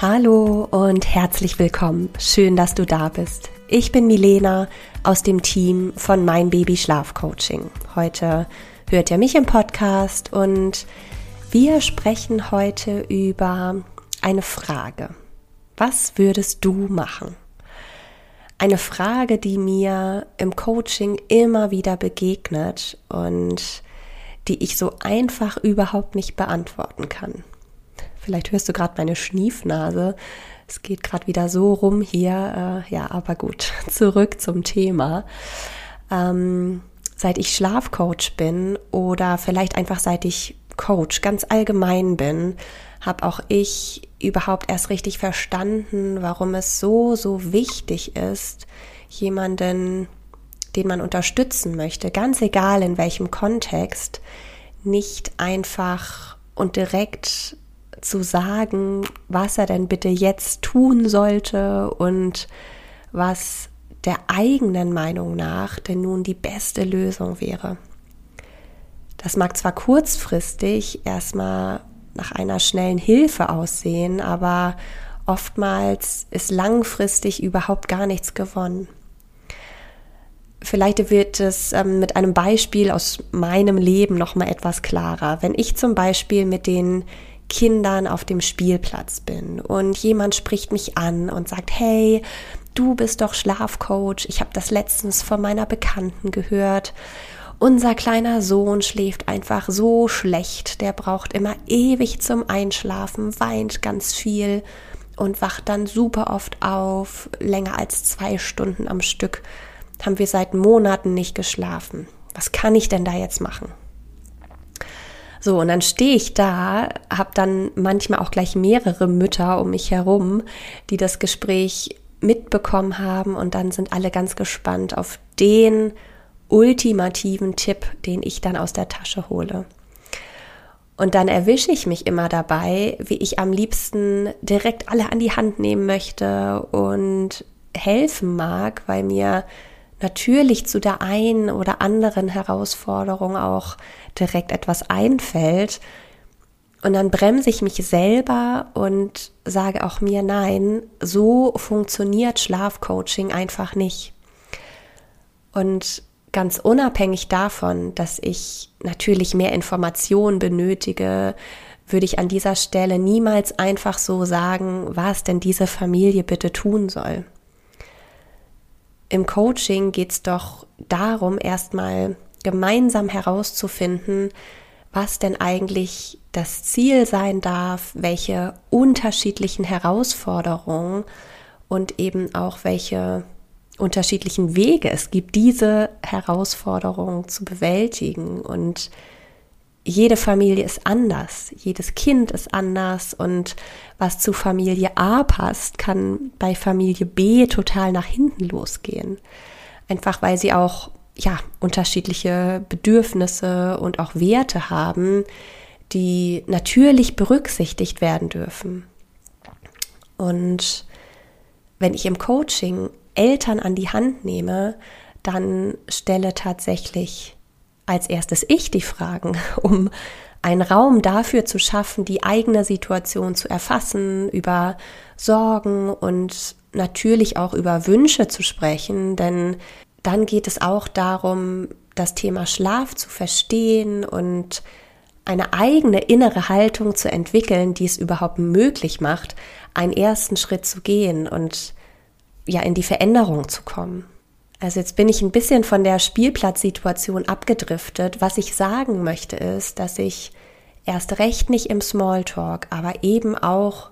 Hallo und herzlich willkommen. Schön, dass du da bist. Ich bin Milena aus dem Team von Mein Baby Schlaf Coaching. Heute hört ihr mich im Podcast und wir sprechen heute über eine Frage. Was würdest du machen? Eine Frage, die mir im Coaching immer wieder begegnet und die ich so einfach überhaupt nicht beantworten kann. Vielleicht hörst du gerade meine Schniefnase. Es geht gerade wieder so rum hier. Äh, ja, aber gut, zurück zum Thema. Ähm, seit ich Schlafcoach bin oder vielleicht einfach seit ich Coach ganz allgemein bin, habe auch ich überhaupt erst richtig verstanden, warum es so, so wichtig ist, jemanden, den man unterstützen möchte, ganz egal in welchem Kontext, nicht einfach und direkt zu sagen, was er denn bitte jetzt tun sollte und was der eigenen Meinung nach denn nun die beste Lösung wäre. Das mag zwar kurzfristig erstmal nach einer schnellen Hilfe aussehen, aber oftmals ist langfristig überhaupt gar nichts gewonnen. Vielleicht wird es ähm, mit einem Beispiel aus meinem Leben noch mal etwas klarer. Wenn ich zum Beispiel mit den Kindern auf dem Spielplatz bin und jemand spricht mich an und sagt, hey, du bist doch Schlafcoach, ich habe das letztens von meiner Bekannten gehört. Unser kleiner Sohn schläft einfach so schlecht, der braucht immer ewig zum Einschlafen, weint ganz viel und wacht dann super oft auf, länger als zwei Stunden am Stück. Haben wir seit Monaten nicht geschlafen. Was kann ich denn da jetzt machen? So, und dann stehe ich da, habe dann manchmal auch gleich mehrere Mütter um mich herum, die das Gespräch mitbekommen haben und dann sind alle ganz gespannt auf den ultimativen Tipp, den ich dann aus der Tasche hole. Und dann erwische ich mich immer dabei, wie ich am liebsten direkt alle an die Hand nehmen möchte und helfen mag, weil mir natürlich zu der einen oder anderen Herausforderung auch direkt etwas einfällt. Und dann bremse ich mich selber und sage auch mir, nein, so funktioniert Schlafcoaching einfach nicht. Und ganz unabhängig davon, dass ich natürlich mehr Informationen benötige, würde ich an dieser Stelle niemals einfach so sagen, was denn diese Familie bitte tun soll im Coaching geht es doch darum, erstmal gemeinsam herauszufinden, was denn eigentlich das Ziel sein darf, welche unterschiedlichen Herausforderungen und eben auch welche unterschiedlichen Wege es gibt, diese Herausforderungen zu bewältigen. Und jede Familie ist anders, jedes Kind ist anders und was zu Familie A passt, kann bei Familie B total nach hinten losgehen. Einfach weil sie auch ja unterschiedliche Bedürfnisse und auch Werte haben, die natürlich berücksichtigt werden dürfen. Und wenn ich im Coaching Eltern an die Hand nehme, dann stelle tatsächlich als erstes ich die Fragen, um einen Raum dafür zu schaffen, die eigene Situation zu erfassen, über Sorgen und natürlich auch über Wünsche zu sprechen, denn dann geht es auch darum, das Thema Schlaf zu verstehen und eine eigene innere Haltung zu entwickeln, die es überhaupt möglich macht, einen ersten Schritt zu gehen und ja in die Veränderung zu kommen. Also jetzt bin ich ein bisschen von der Spielplatzsituation abgedriftet. Was ich sagen möchte ist, dass ich erst recht nicht im Smalltalk, aber eben auch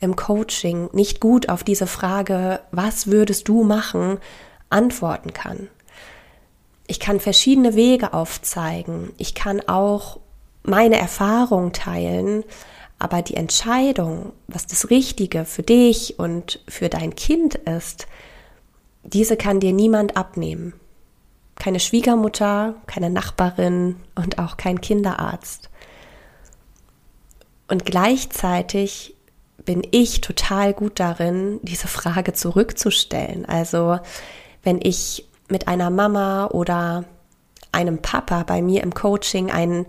im Coaching nicht gut auf diese Frage, was würdest du machen, antworten kann. Ich kann verschiedene Wege aufzeigen. Ich kann auch meine Erfahrung teilen, Aber die Entscheidung, was das Richtige für dich und für dein Kind ist, diese kann dir niemand abnehmen. Keine Schwiegermutter, keine Nachbarin und auch kein Kinderarzt. Und gleichzeitig bin ich total gut darin, diese Frage zurückzustellen. Also wenn ich mit einer Mama oder einem Papa bei mir im Coaching einen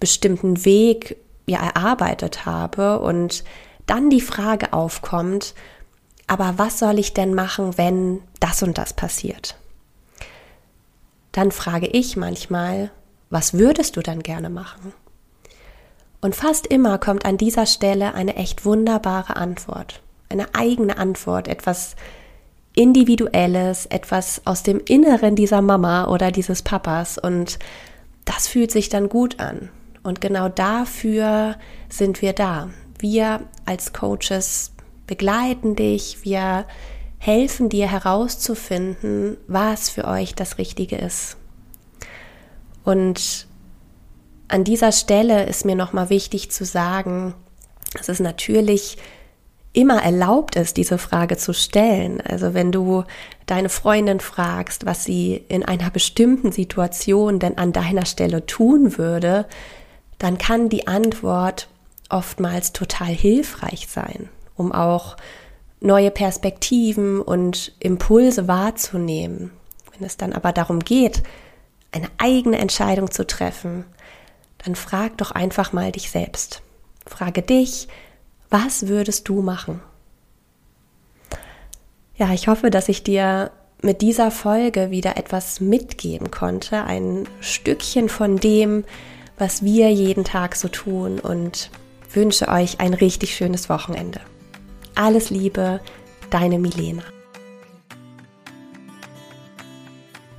bestimmten Weg ja erarbeitet habe und dann die Frage aufkommt, aber was soll ich denn machen, wenn das und das passiert? Dann frage ich manchmal, was würdest du dann gerne machen? Und fast immer kommt an dieser Stelle eine echt wunderbare Antwort, eine eigene Antwort, etwas Individuelles, etwas aus dem Inneren dieser Mama oder dieses Papas und das fühlt sich dann gut an. Und genau dafür sind wir da. Wir als Coaches begleiten dich, wir helfen dir herauszufinden, was für euch das Richtige ist. Und an dieser Stelle ist mir nochmal wichtig zu sagen, dass es natürlich immer erlaubt ist, diese Frage zu stellen. Also wenn du deine Freundin fragst, was sie in einer bestimmten Situation denn an deiner Stelle tun würde, dann kann die Antwort oftmals total hilfreich sein, um auch neue Perspektiven und Impulse wahrzunehmen. Wenn es dann aber darum geht, eine eigene Entscheidung zu treffen, dann frag doch einfach mal dich selbst. Frage dich, was würdest du machen? Ja, ich hoffe, dass ich dir mit dieser Folge wieder etwas mitgeben konnte, ein Stückchen von dem, was wir jeden Tag so tun und wünsche euch ein richtig schönes Wochenende. Alles Liebe, deine Milena.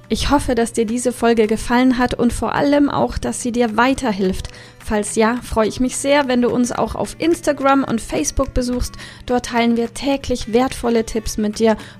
Ich hoffe, dass dir diese Folge gefallen hat und vor allem auch, dass sie dir weiterhilft. Falls ja, freue ich mich sehr, wenn du uns auch auf Instagram und Facebook besuchst. Dort teilen wir täglich wertvolle Tipps mit dir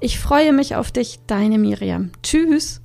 Ich freue mich auf dich, deine Miriam. Tschüss.